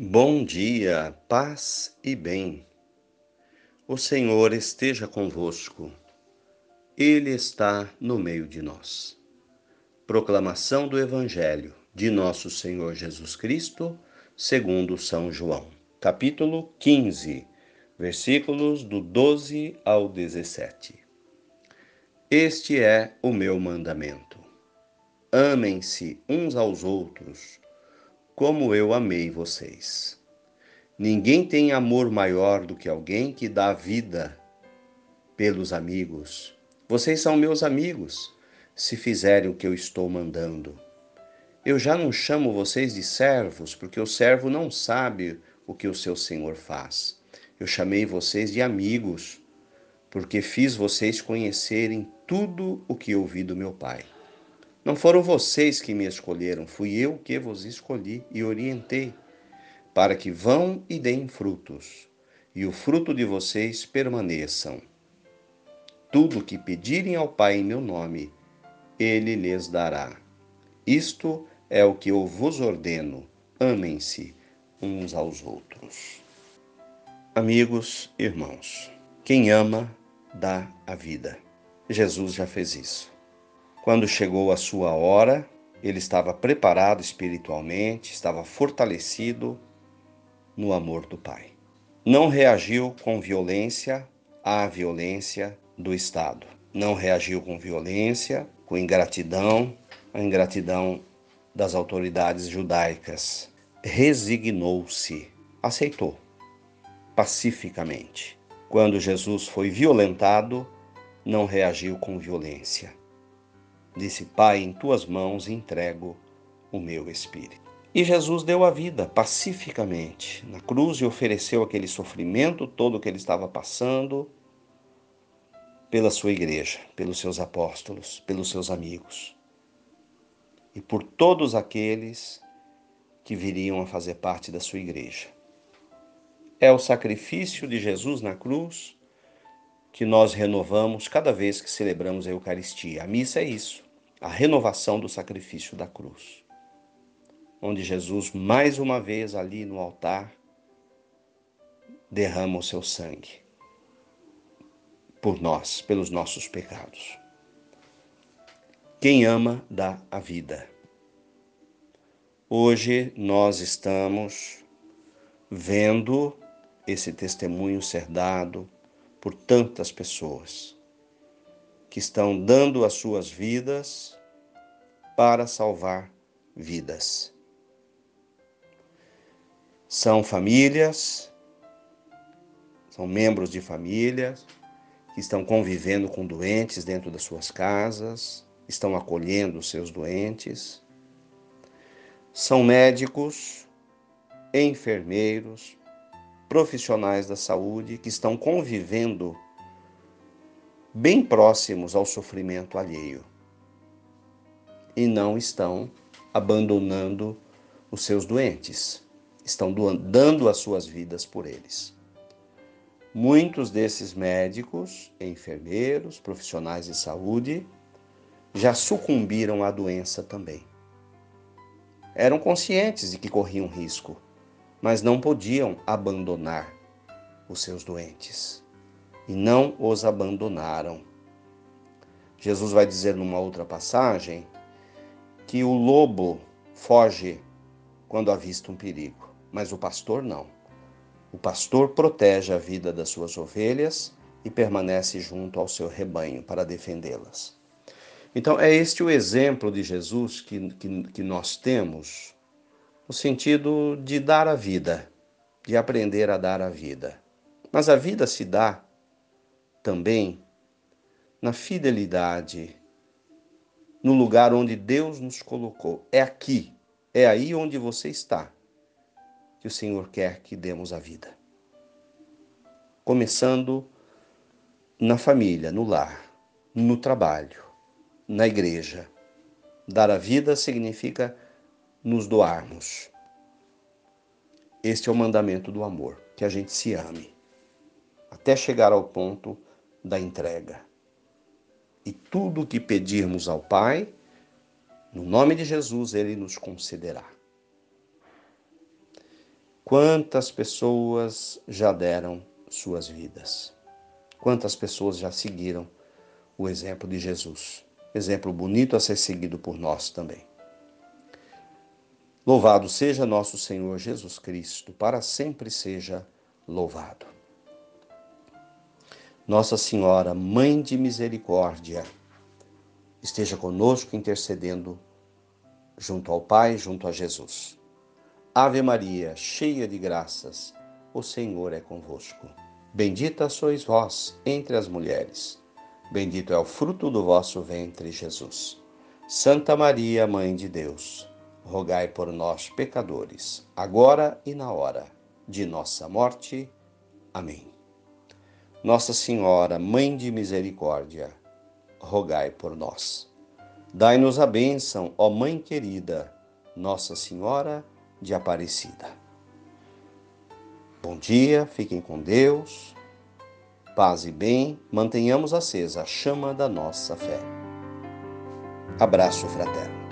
Bom dia, paz e bem. O Senhor esteja convosco. Ele está no meio de nós. Proclamação do Evangelho de nosso Senhor Jesus Cristo, segundo São João, capítulo 15, versículos do 12 ao 17. Este é o meu mandamento. Amem-se uns aos outros como eu amei vocês. Ninguém tem amor maior do que alguém que dá vida pelos amigos. Vocês são meus amigos, se fizerem o que eu estou mandando. Eu já não chamo vocês de servos, porque o servo não sabe o que o seu senhor faz. Eu chamei vocês de amigos, porque fiz vocês conhecerem tudo o que ouvi do meu Pai. Não foram vocês que me escolheram, fui eu que vos escolhi e orientei, para que vão e deem frutos, e o fruto de vocês permaneçam. Tudo que pedirem ao Pai em meu nome, ele lhes dará. Isto é o que eu vos ordeno: amem-se uns aos outros. Amigos, irmãos, quem ama, dá a vida. Jesus já fez isso. Quando chegou a sua hora, ele estava preparado espiritualmente, estava fortalecido no amor do Pai. Não reagiu com violência à violência do Estado. Não reagiu com violência, com ingratidão, a ingratidão das autoridades judaicas. Resignou-se, aceitou pacificamente. Quando Jesus foi violentado, não reagiu com violência Disse: Pai, em tuas mãos entrego o meu espírito. E Jesus deu a vida pacificamente na cruz e ofereceu aquele sofrimento todo que ele estava passando pela sua igreja, pelos seus apóstolos, pelos seus amigos e por todos aqueles que viriam a fazer parte da sua igreja. É o sacrifício de Jesus na cruz que nós renovamos cada vez que celebramos a Eucaristia. A missa é isso a renovação do sacrifício da cruz, onde Jesus, mais uma vez ali no altar, derrama o seu sangue por nós, pelos nossos pecados. Quem ama, dá a vida. Hoje nós estamos vendo esse testemunho ser dado por tantas pessoas que estão dando as suas vidas para salvar vidas. São famílias, são membros de famílias que estão convivendo com doentes dentro das suas casas, estão acolhendo os seus doentes. São médicos, enfermeiros, profissionais da saúde que estão convivendo bem próximos ao sofrimento alheio e não estão abandonando os seus doentes, estão dando as suas vidas por eles. Muitos desses médicos, enfermeiros, profissionais de saúde já sucumbiram à doença também. Eram conscientes de que corriam risco, mas não podiam abandonar os seus doentes e não os abandonaram. Jesus vai dizer numa outra passagem que o lobo foge quando avista um perigo, mas o pastor não. O pastor protege a vida das suas ovelhas e permanece junto ao seu rebanho para defendê-las. Então, é este o exemplo de Jesus que, que, que nós temos, no sentido de dar a vida, de aprender a dar a vida. Mas a vida se dá também na fidelidade, no lugar onde Deus nos colocou. É aqui, é aí onde você está, que o Senhor quer que demos a vida. Começando na família, no lar, no trabalho, na igreja. Dar a vida significa nos doarmos. Este é o mandamento do amor, que a gente se ame, até chegar ao ponto da entrega. E tudo o que pedirmos ao Pai, no nome de Jesus, Ele nos concederá. Quantas pessoas já deram suas vidas? Quantas pessoas já seguiram o exemplo de Jesus? Exemplo bonito a ser seguido por nós também. Louvado seja nosso Senhor Jesus Cristo, para sempre seja louvado. Nossa Senhora, Mãe de Misericórdia, esteja conosco intercedendo junto ao Pai, junto a Jesus. Ave Maria, cheia de graças, o Senhor é convosco. Bendita sois vós entre as mulheres. Bendito é o fruto do vosso ventre, Jesus. Santa Maria, Mãe de Deus, rogai por nós, pecadores, agora e na hora de nossa morte. Amém. Nossa Senhora, Mãe de Misericórdia, rogai por nós. Dai-nos a bênção, ó Mãe querida, Nossa Senhora de Aparecida. Bom dia, fiquem com Deus, paz e bem, mantenhamos acesa a chama da nossa fé. Abraço fraterno.